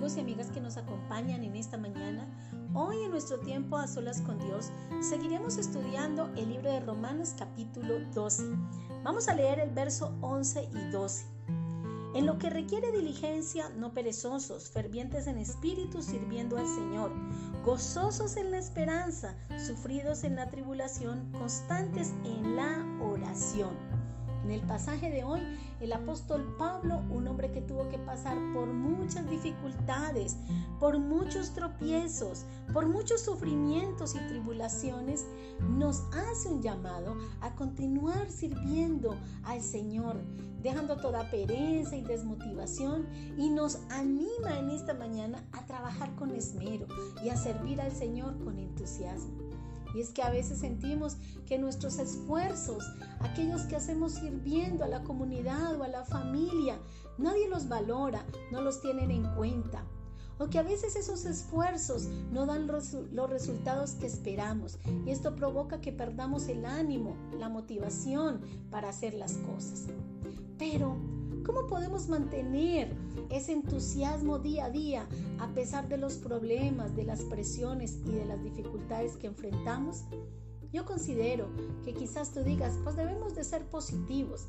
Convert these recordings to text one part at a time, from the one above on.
amigos y amigas que nos acompañan en esta mañana. Hoy en nuestro tiempo a solas con Dios seguiremos estudiando el libro de Romanos capítulo 12. Vamos a leer el verso 11 y 12. En lo que requiere diligencia, no perezosos, fervientes en espíritu, sirviendo al Señor, gozosos en la esperanza, sufridos en la tribulación, constantes en la oración. En el pasaje de hoy, el apóstol Pablo, un hombre que tuvo que pasar por muchas dificultades, por muchos tropiezos, por muchos sufrimientos y tribulaciones, nos hace un llamado a continuar sirviendo al Señor, dejando toda pereza y desmotivación y nos anima en esta mañana a trabajar con esmero y a servir al Señor con entusiasmo. Y es que a veces sentimos que nuestros esfuerzos, aquellos que hacemos sirviendo a la comunidad o a la familia, nadie los valora, no los tienen en cuenta. O que a veces esos esfuerzos no dan los resultados que esperamos. Y esto provoca que perdamos el ánimo, la motivación para hacer las cosas. Pero ¿Cómo podemos mantener ese entusiasmo día a día a pesar de los problemas, de las presiones y de las dificultades que enfrentamos? Yo considero que quizás tú digas, pues debemos de ser positivos.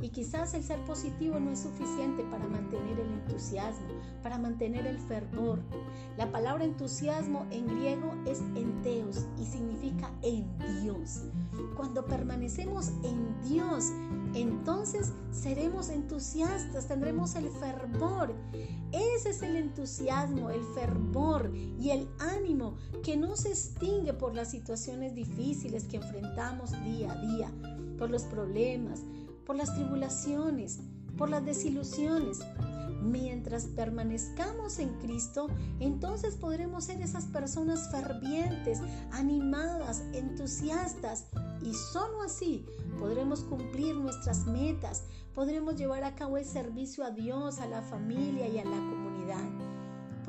Y quizás el ser positivo no es suficiente para mantener el entusiasmo, para mantener el fervor. La palabra entusiasmo en griego es enteos y significa en Dios. Cuando permanecemos en Dios, entonces seremos entusiastas, tendremos el fervor. Ese es el entusiasmo, el fervor y el ánimo que no se extingue por las situaciones difíciles que enfrentamos día a día, por los problemas, por las tribulaciones, por las desilusiones. Mientras permanezcamos en Cristo, entonces podremos ser esas personas fervientes, animadas, entusiastas. Y solo así podremos cumplir nuestras metas, podremos llevar a cabo el servicio a Dios, a la familia y a la.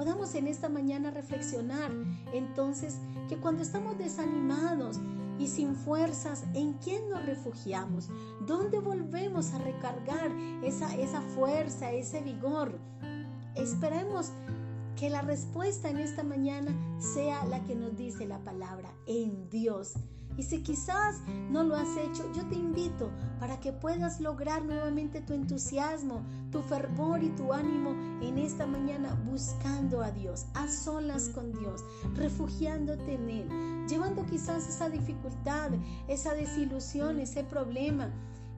Podamos en esta mañana reflexionar entonces que cuando estamos desanimados y sin fuerzas, ¿en quién nos refugiamos? ¿Dónde volvemos a recargar esa, esa fuerza, ese vigor? Esperemos que la respuesta en esta mañana sea la que nos dice la palabra, en Dios. Y si quizás no lo has hecho, yo te invito para que puedas lograr nuevamente tu entusiasmo, tu fervor y tu ánimo en esta mañana buscando a Dios, a solas con Dios, refugiándote en Él, llevando quizás esa dificultad, esa desilusión, ese problema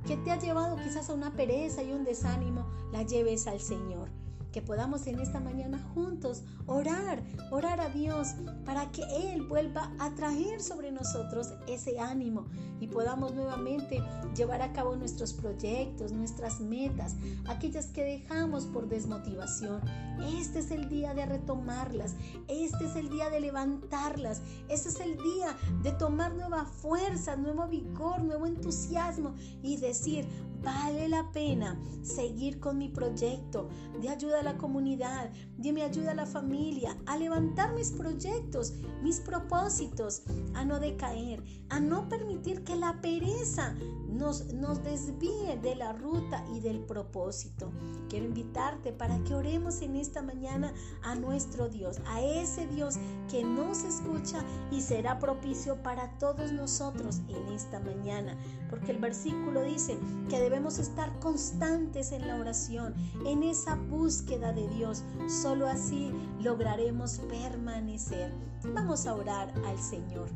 que te ha llevado quizás a una pereza y un desánimo, la lleves al Señor que podamos en esta mañana juntos orar, orar a Dios para que Él vuelva a traer sobre nosotros ese ánimo y podamos nuevamente llevar a cabo nuestros proyectos, nuestras metas, aquellas que dejamos por desmotivación. Este es el día de retomarlas, este es el día de levantarlas, este es el día de tomar nueva fuerza, nuevo vigor, nuevo entusiasmo y decir, vale la pena seguir con mi proyecto de ayuda la comunidad, de mi ayuda a la familia, a levantar mis proyectos, mis propósitos, a no decaer, a no permitir que la pereza nos, nos desvíe de la ruta y del propósito. Quiero invitarte para que oremos en esta mañana a nuestro Dios, a ese Dios que nos escucha y será propicio para todos nosotros en esta mañana, porque el versículo dice que debemos estar constantes en la oración, en esa búsqueda de Dios. Solo así lograremos permanecer. Vamos a orar al Señor.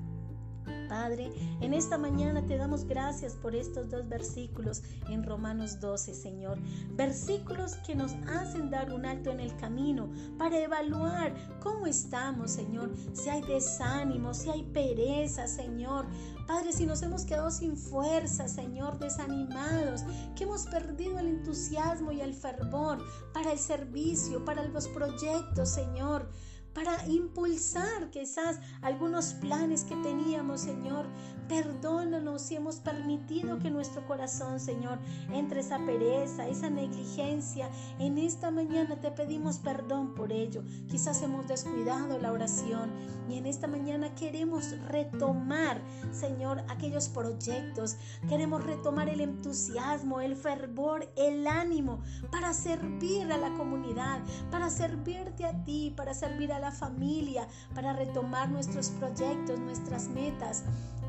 Padre, en esta mañana te damos gracias por estos dos versículos en Romanos 12, Señor. Versículos que nos hacen dar un alto en el camino para evaluar cómo estamos, Señor. Si hay desánimo, si hay pereza, Señor. Padre, si nos hemos quedado sin fuerza, Señor, desanimados, que hemos perdido el entusiasmo y el fervor para el servicio, para los proyectos, Señor. Para impulsar quizás algunos planes que teníamos, Señor. Perdónanos si hemos permitido que nuestro corazón, Señor, entre esa pereza, esa negligencia. En esta mañana te pedimos perdón por ello. Quizás hemos descuidado la oración y en esta mañana queremos retomar, Señor, aquellos proyectos. Queremos retomar el entusiasmo, el fervor, el ánimo para servir a la comunidad, para servirte a ti, para servir a la familia, para retomar nuestros proyectos, nuestras metas.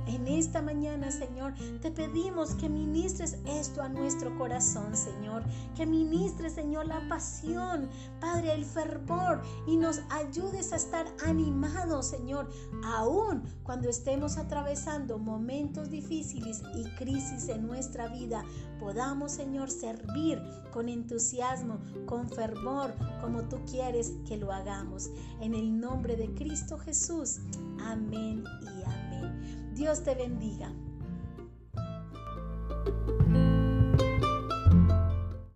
En esta mañana, Señor, te pedimos que ministres esto a nuestro corazón, Señor. Que ministres, Señor, la pasión, Padre, el fervor y nos ayudes a estar animados, Señor, aún cuando estemos atravesando momentos difíciles y crisis en nuestra vida. Podamos, Señor, servir con entusiasmo, con fervor, como tú quieres que lo hagamos. En el nombre de Cristo Jesús. Amén y amén. Dios te bendiga.